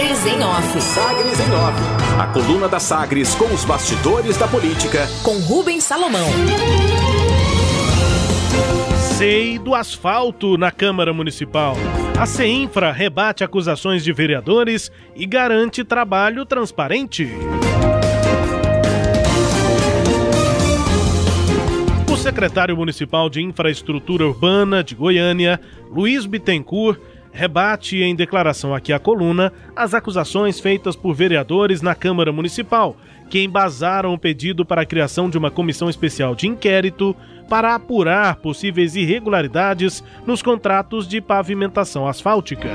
Sagres em Off. Sagres em Off. A coluna da Sagres com os bastidores da política. Com Rubens Salomão. Sei do asfalto na Câmara Municipal. A CEINFRA rebate acusações de vereadores e garante trabalho transparente. O secretário municipal de Infraestrutura Urbana de Goiânia, Luiz Bittencourt, rebate em declaração aqui à coluna as acusações feitas por vereadores na Câmara Municipal, que embasaram o pedido para a criação de uma comissão especial de inquérito para apurar possíveis irregularidades nos contratos de pavimentação asfáltica.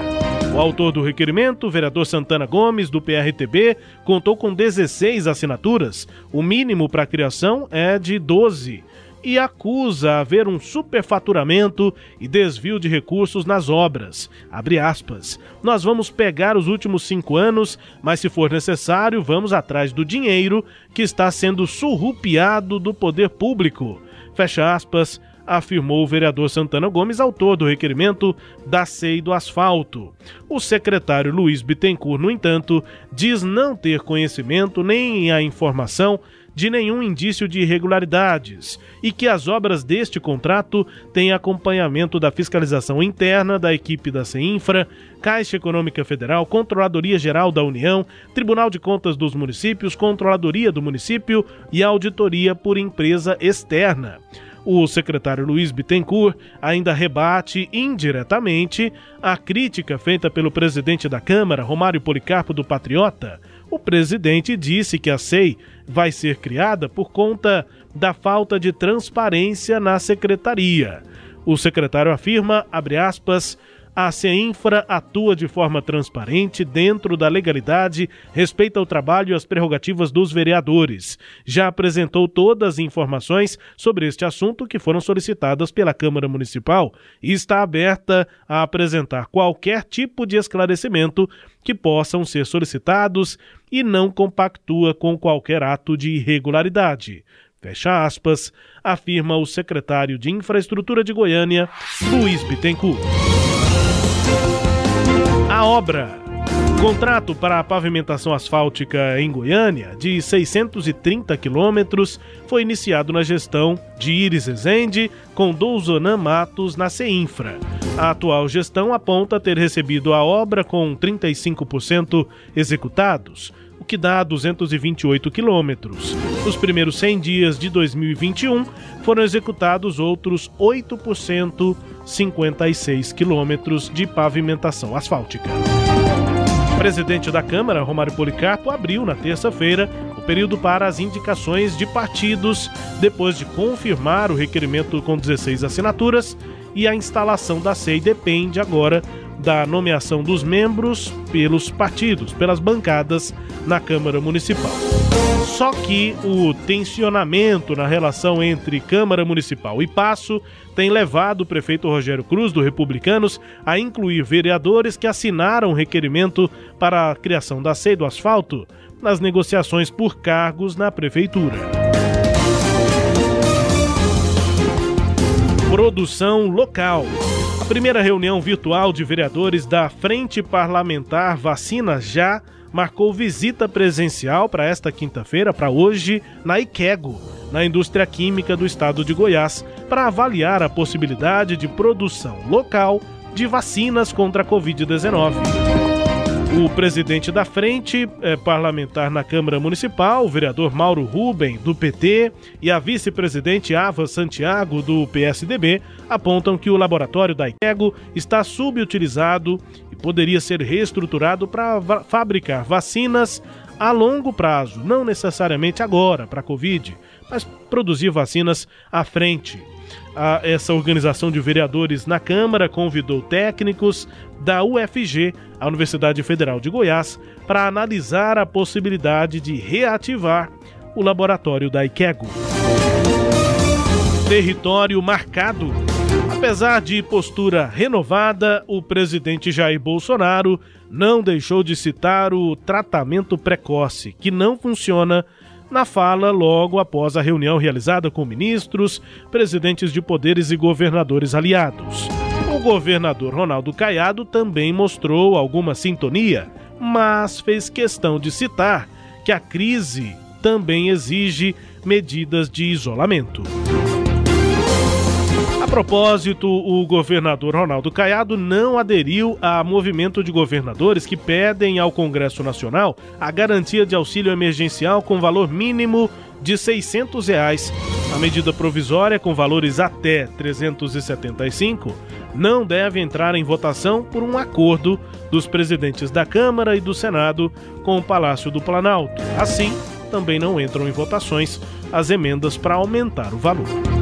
O autor do requerimento, vereador Santana Gomes, do PRTB, contou com 16 assinaturas. O mínimo para a criação é de 12 e acusa haver um superfaturamento e desvio de recursos nas obras. Nós vamos pegar os últimos cinco anos, mas se for necessário, vamos atrás do dinheiro que está sendo surrupiado do poder público. Fecha aspas afirmou o vereador Santana Gomes, autor do requerimento da CEI do asfalto. O secretário Luiz Bittencourt, no entanto, diz não ter conhecimento nem a informação de nenhum indício de irregularidades e que as obras deste contrato têm acompanhamento da fiscalização interna da equipe da CEINFRA, Caixa Econômica Federal, Controladoria Geral da União, Tribunal de Contas dos Municípios, Controladoria do Município e Auditoria por empresa externa. O secretário Luiz Bittencourt ainda rebate indiretamente a crítica feita pelo presidente da Câmara, Romário Policarpo do Patriota. O presidente disse que a SEI vai ser criada por conta da falta de transparência na secretaria. O secretário afirma, abre aspas, a CEINFRA atua de forma transparente, dentro da legalidade, respeita o trabalho e as prerrogativas dos vereadores. Já apresentou todas as informações sobre este assunto que foram solicitadas pela Câmara Municipal e está aberta a apresentar qualquer tipo de esclarecimento que possam ser solicitados e não compactua com qualquer ato de irregularidade. Fecha aspas, afirma o secretário de Infraestrutura de Goiânia, Luiz Bittencourt. A obra. Contrato para a pavimentação asfáltica em Goiânia, de 630 quilômetros, foi iniciado na gestão de Iris Rezende com Douzonan Matos na CEINFRA. A atual gestão aponta ter recebido a obra com 35% executados, o que dá 228 quilômetros. Nos primeiros 100 dias de 2021, foram executados outros 8%, 56 quilômetros de pavimentação asfáltica. O presidente da Câmara, Romário Policarpo, abriu na terça-feira o período para as indicações de partidos, depois de confirmar o requerimento com 16 assinaturas, e a instalação da SEI depende agora da nomeação dos membros pelos partidos, pelas bancadas na Câmara Municipal. Só que o tensionamento na relação entre Câmara Municipal e Passo tem levado o prefeito Rogério Cruz, do Republicanos, a incluir vereadores que assinaram requerimento para a criação da SEI do asfalto nas negociações por cargos na prefeitura. Produção local. A primeira reunião virtual de vereadores da Frente Parlamentar Vacina Já marcou visita presencial para esta quinta-feira, para hoje, na Iquego, na indústria química do estado de Goiás, para avaliar a possibilidade de produção local de vacinas contra a Covid-19. O presidente da frente é, parlamentar na Câmara Municipal, o vereador Mauro Ruben, do PT, e a vice-presidente Ava Santiago, do PSDB, apontam que o laboratório da IEGO está subutilizado e poderia ser reestruturado para fabricar vacinas a longo prazo, não necessariamente agora para a Covid, mas produzir vacinas à frente a essa organização de vereadores na Câmara convidou técnicos da UFG, a Universidade Federal de Goiás, para analisar a possibilidade de reativar o laboratório da IQEGO. Território marcado. Apesar de postura renovada, o presidente Jair Bolsonaro não deixou de citar o tratamento precoce, que não funciona na fala logo após a reunião realizada com ministros, presidentes de poderes e governadores aliados. O governador Ronaldo Caiado também mostrou alguma sintonia, mas fez questão de citar que a crise também exige medidas de isolamento. A propósito, o governador Ronaldo Caiado não aderiu a movimento de governadores que pedem ao Congresso Nacional a garantia de auxílio emergencial com valor mínimo de 600 reais. A medida provisória, com valores até 375, não deve entrar em votação por um acordo dos presidentes da Câmara e do Senado com o Palácio do Planalto. Assim, também não entram em votações as emendas para aumentar o valor.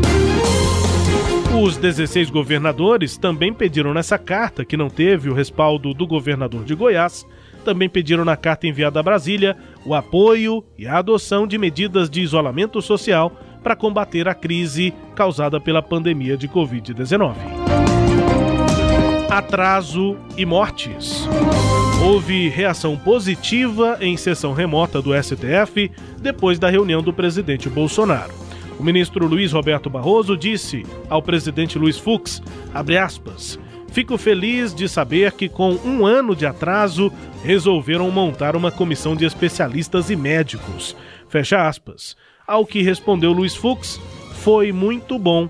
Os 16 governadores também pediram nessa carta, que não teve o respaldo do governador de Goiás, também pediram na carta enviada a Brasília o apoio e a adoção de medidas de isolamento social para combater a crise causada pela pandemia de Covid-19. Atraso e mortes. Houve reação positiva em sessão remota do STF depois da reunião do presidente Bolsonaro. O ministro Luiz Roberto Barroso disse ao presidente Luiz Fux, aspas, Fico feliz de saber que, com um ano de atraso, resolveram montar uma comissão de especialistas e médicos. Fecha aspas. Ao que respondeu Luiz Fux, foi muito bom.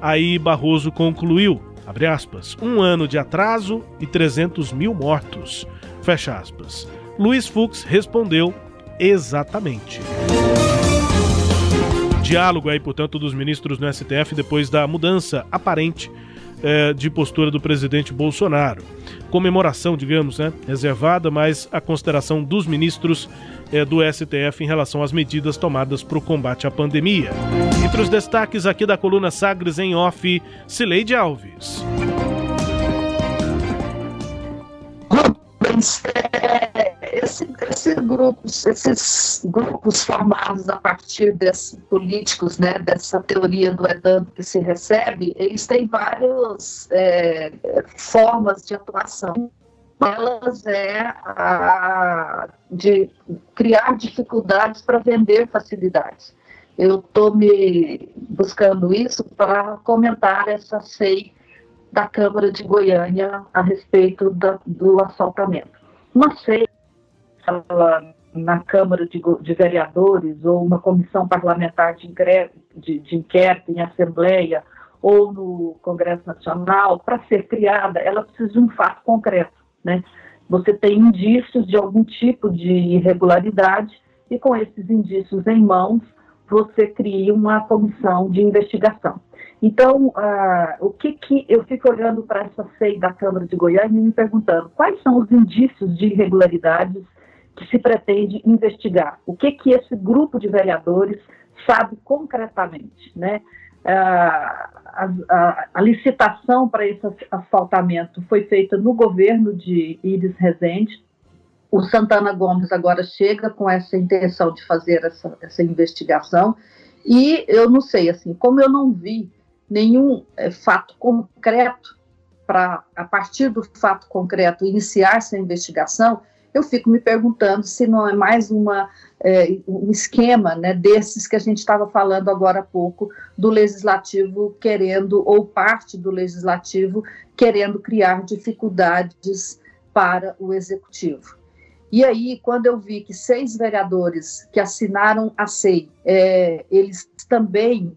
Aí Barroso concluiu, abre aspas, um ano de atraso e 300 mil mortos. Fecha aspas. Luiz Fux respondeu exatamente. Diálogo aí, portanto, dos ministros no STF depois da mudança aparente é, de postura do presidente Bolsonaro. Comemoração, digamos, né, reservada, mas a consideração dos ministros é, do STF em relação às medidas tomadas para o combate à pandemia. Entre os destaques aqui da coluna Sagres em off, Cileide Alves. Esse, esse grupos, esses grupos formados a partir desses políticos, né, dessa teoria do Edando que se recebe, eles têm várias é, formas de atuação. Elas é a de criar dificuldades para vender facilidades. Eu estou me buscando isso para comentar essa SEI da Câmara de Goiânia a respeito da, do assaltamento. Uma SEI na Câmara de, de, Vereadores ou uma comissão parlamentar de, de, de inquérito em Assembleia ou no Congresso Nacional, para ser criada, ela precisa de um fato concreto, né? Você tem indícios de algum tipo de irregularidade e com esses indícios em mãos, você cria uma comissão de investigação. Então, uh, o que que eu fico olhando para essa SEI da Câmara de Goiânia e me perguntando quais são os indícios de irregularidades que se pretende investigar. O que, que esse grupo de vereadores sabe concretamente, né? A, a, a, licitação para esse asfaltamento foi feita no governo de Iris Rezende. O Santana Gomes agora chega com essa intenção de fazer essa, essa investigação. E eu não sei, assim, como eu não vi nenhum é, fato concreto para, a partir do fato concreto, iniciar essa investigação, eu fico me perguntando se não é mais uma, é, um esquema né, desses que a gente estava falando agora há pouco, do legislativo querendo, ou parte do legislativo querendo criar dificuldades para o executivo. E aí, quando eu vi que seis vereadores que assinaram a SEI, é, eles também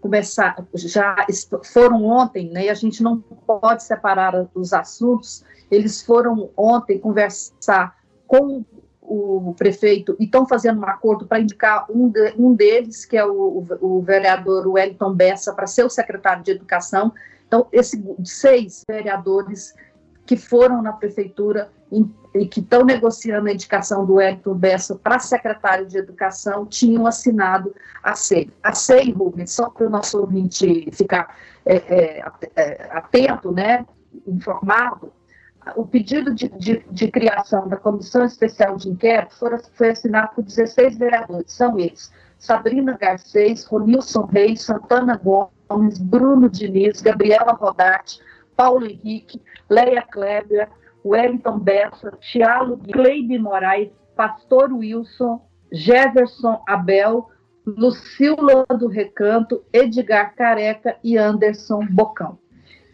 começar, já foram ontem, né, e a gente não pode separar os assuntos, eles foram ontem conversar com o prefeito e estão fazendo um acordo para indicar um, de, um deles, que é o, o, vereador Wellington Bessa, para ser o secretário de Educação. Então, esses seis vereadores que foram na prefeitura e que estão negociando a indicação do Wellington Bessa para secretário de Educação tinham assinado a SEI. A SEI, Rubens, só para o nosso ouvinte ficar é, é, é atento, né, informado, o pedido de, de, de, criação da Comissão Especial de Inquérito foi, foi assinado por 16 vereadores. São eles: Sabrina Garcês, Ronilson Reis, Santana Gomes, Bruno Diniz, Gabriela Rodarte, Paulo Henrique, Leia Kleber, Wellington Bessa, Tiago Cleide Moraes, Pastor Wilson, Jefferson Abel, Lucila do Recanto, Edgar Careca e Anderson Bocão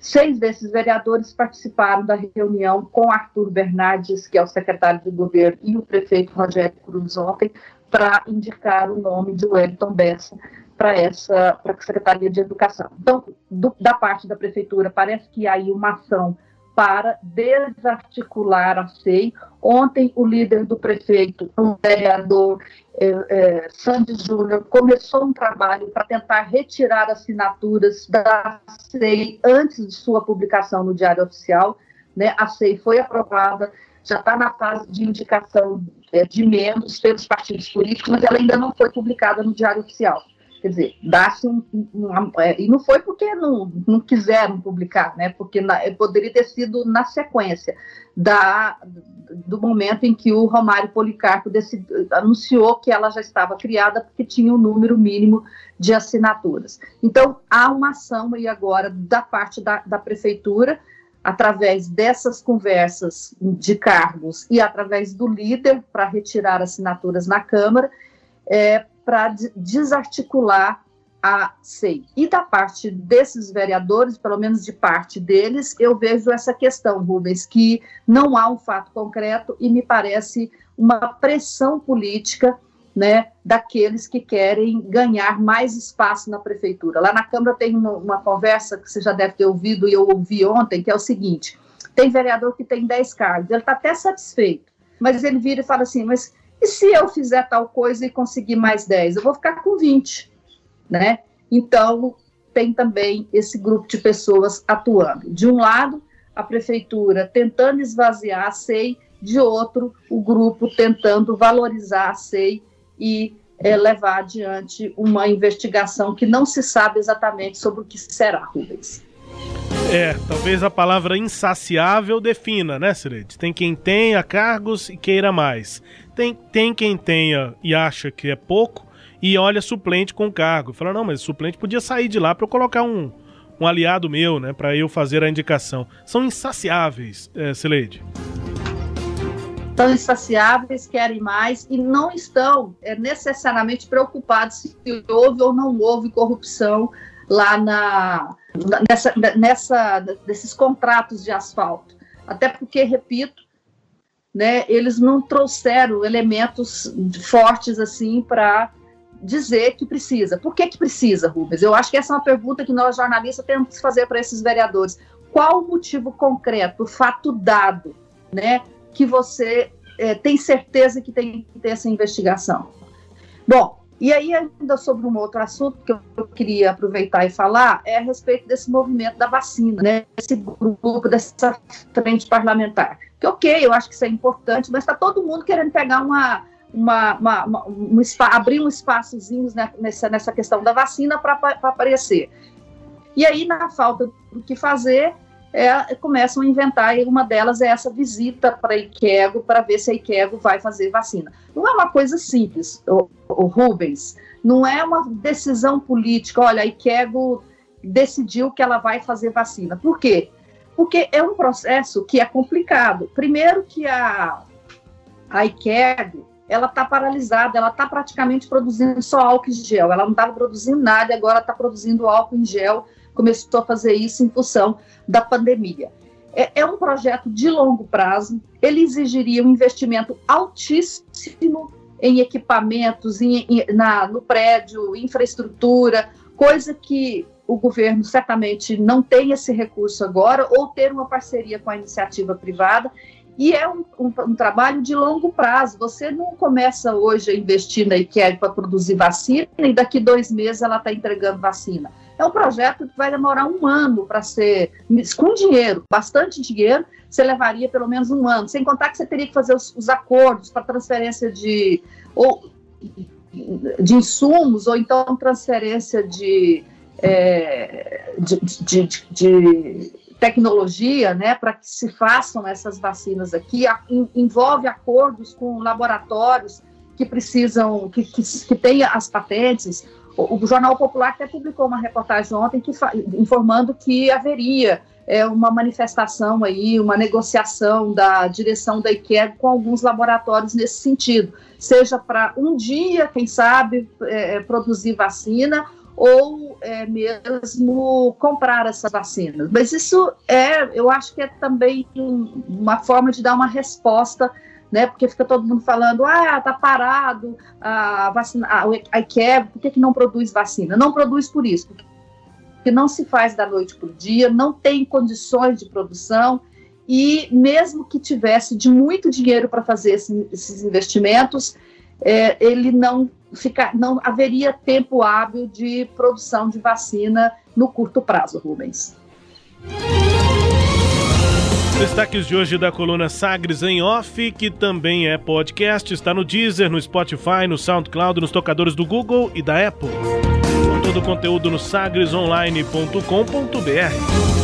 Seis desses vereadores participaram da reunião com Arthur Bernardes, que é o secretário de governo, e o prefeito Rogério Cruz ontem, para indicar o nome de Wellington Bessa para essa para a Secretaria de Educação. Então, do, da parte da prefeitura, parece que há aí uma ação para desarticular a SEI. Ontem, o líder do prefeito, o vereador é, é, Sandy Júnior, começou um trabalho para tentar retirar assinaturas da SEI antes de sua publicação no Diário Oficial. Né? A SEI foi aprovada, já está na fase de indicação é, de membros pelos partidos políticos, mas ela ainda não foi publicada no Diário Oficial. Quer dizer, dá-se um, um, é, E não foi porque não, não quiseram publicar, né? Porque na, poderia ter sido na sequência da, do momento em que o Romário Policarpo anunciou que ela já estava criada porque tinha um número mínimo de assinaturas. Então, há uma ação aí agora da parte da, da prefeitura, através dessas conversas de cargos e através do líder para retirar assinaturas na Câmara, é, para desarticular a SEI. E da parte desses vereadores, pelo menos de parte deles, eu vejo essa questão, Rubens, que não há um fato concreto e me parece uma pressão política né, daqueles que querem ganhar mais espaço na prefeitura. Lá na Câmara tem uma, uma, conversa que você já deve ter ouvido e eu ouvi ontem, que é o seguinte: tem vereador que tem 10 cargos, ele está até satisfeito, mas ele vira e fala assim, mas e se eu fizer tal coisa e conseguir mais 10? Eu vou ficar com 20, né? Então, tem também esse grupo de pessoas atuando. De um lado, a prefeitura tentando esvaziar a SEI, de outro, o grupo tentando valorizar a SEI e é, levar adiante uma investigação que não se sabe exatamente sobre o que será, Rubens. É, talvez a palavra insaciável defina, né, Cireide? Tem quem tenha cargos e queira mais. Tem, tem quem tenha e acha que é pouco e olha suplente com cargo. Fala, não, mas suplente podia sair de lá para eu colocar um, um aliado meu, né, para eu fazer a indicação. São insaciáveis, é, Cileide. São insaciáveis, querem mais e não estão é, necessariamente preocupados se houve ou não houve corrupção lá na, nessa, nessa, desses contratos de asfalto. Até porque, repito, né, eles não trouxeram elementos fortes assim para dizer que precisa. Por que, que precisa, Rubens? Eu acho que essa é uma pergunta que nós jornalistas temos que fazer para esses vereadores. Qual o motivo concreto, o fato dado, né, que você é, tem certeza que tem que ter essa investigação? Bom, e aí, ainda sobre um outro assunto que eu queria aproveitar e falar, é a respeito desse movimento da vacina, né? Esse grupo, dessa frente parlamentar. Que, ok, eu acho que isso é importante, mas está todo mundo querendo pegar uma. Uma, uma, uma um abrir um espaçozinho né, nessa, nessa questão da vacina para aparecer. E aí, na falta do que fazer, é, começam a inventar, e uma delas é essa visita para a Iquego, para ver se a Iquego vai fazer vacina. Não é uma coisa simples, o, o Rubens, não é uma decisão política, olha, a Iquego decidiu que ela vai fazer vacina. Por quê? Porque é um processo que é complicado. Primeiro que a, a Iquego, ela está paralisada, ela está praticamente produzindo só álcool em gel, ela não estava produzindo nada, agora está produzindo álcool em gel, começou a fazer isso em função da pandemia. É, é um projeto de longo prazo, ele exigiria um investimento altíssimo em equipamentos, em, em, na, no prédio, infraestrutura, coisa que o governo certamente não tem esse recurso agora, ou ter uma parceria com a iniciativa privada. E é um, um, um trabalho de longo prazo. Você não começa hoje a investir na IKEA para produzir vacina e daqui dois meses ela está entregando vacina. É um projeto que vai demorar um ano para ser, com dinheiro, bastante dinheiro, você levaria pelo menos um ano, sem contar que você teria que fazer os, os acordos para transferência de, ou, de insumos, ou então transferência de, é, de, de, de, de tecnologia, né, para que se façam essas vacinas aqui, a, envolve acordos com laboratórios que precisam, que, que, que tenha as patentes, o, Jornal Popular até publicou uma reportagem ontem que, informando que haveria é, uma manifestação aí, uma negociação da direção da IKEA com alguns laboratórios nesse sentido, seja para um dia, quem sabe, é, é, produzir vacina, ou é, mesmo comprar essas vacinas. Mas isso é, eu acho que é também uma forma de dar uma resposta né? Porque fica todo mundo falando, ah, tá parado a vacina, a IKEA, por que, que não produz vacina? Não produz por isso, porque não se faz da noite para o dia, não tem condições de produção e mesmo que tivesse de muito dinheiro para fazer esse, esses investimentos, é, ele não fica, não haveria tempo hábil de produção de vacina no curto prazo, Rubens. Destaques de hoje da coluna Sagres em Off, que também é podcast, está no Deezer, no Spotify, no SoundCloud, nos tocadores do Google e da Apple. Com todo o conteúdo no sagresonline.com.br.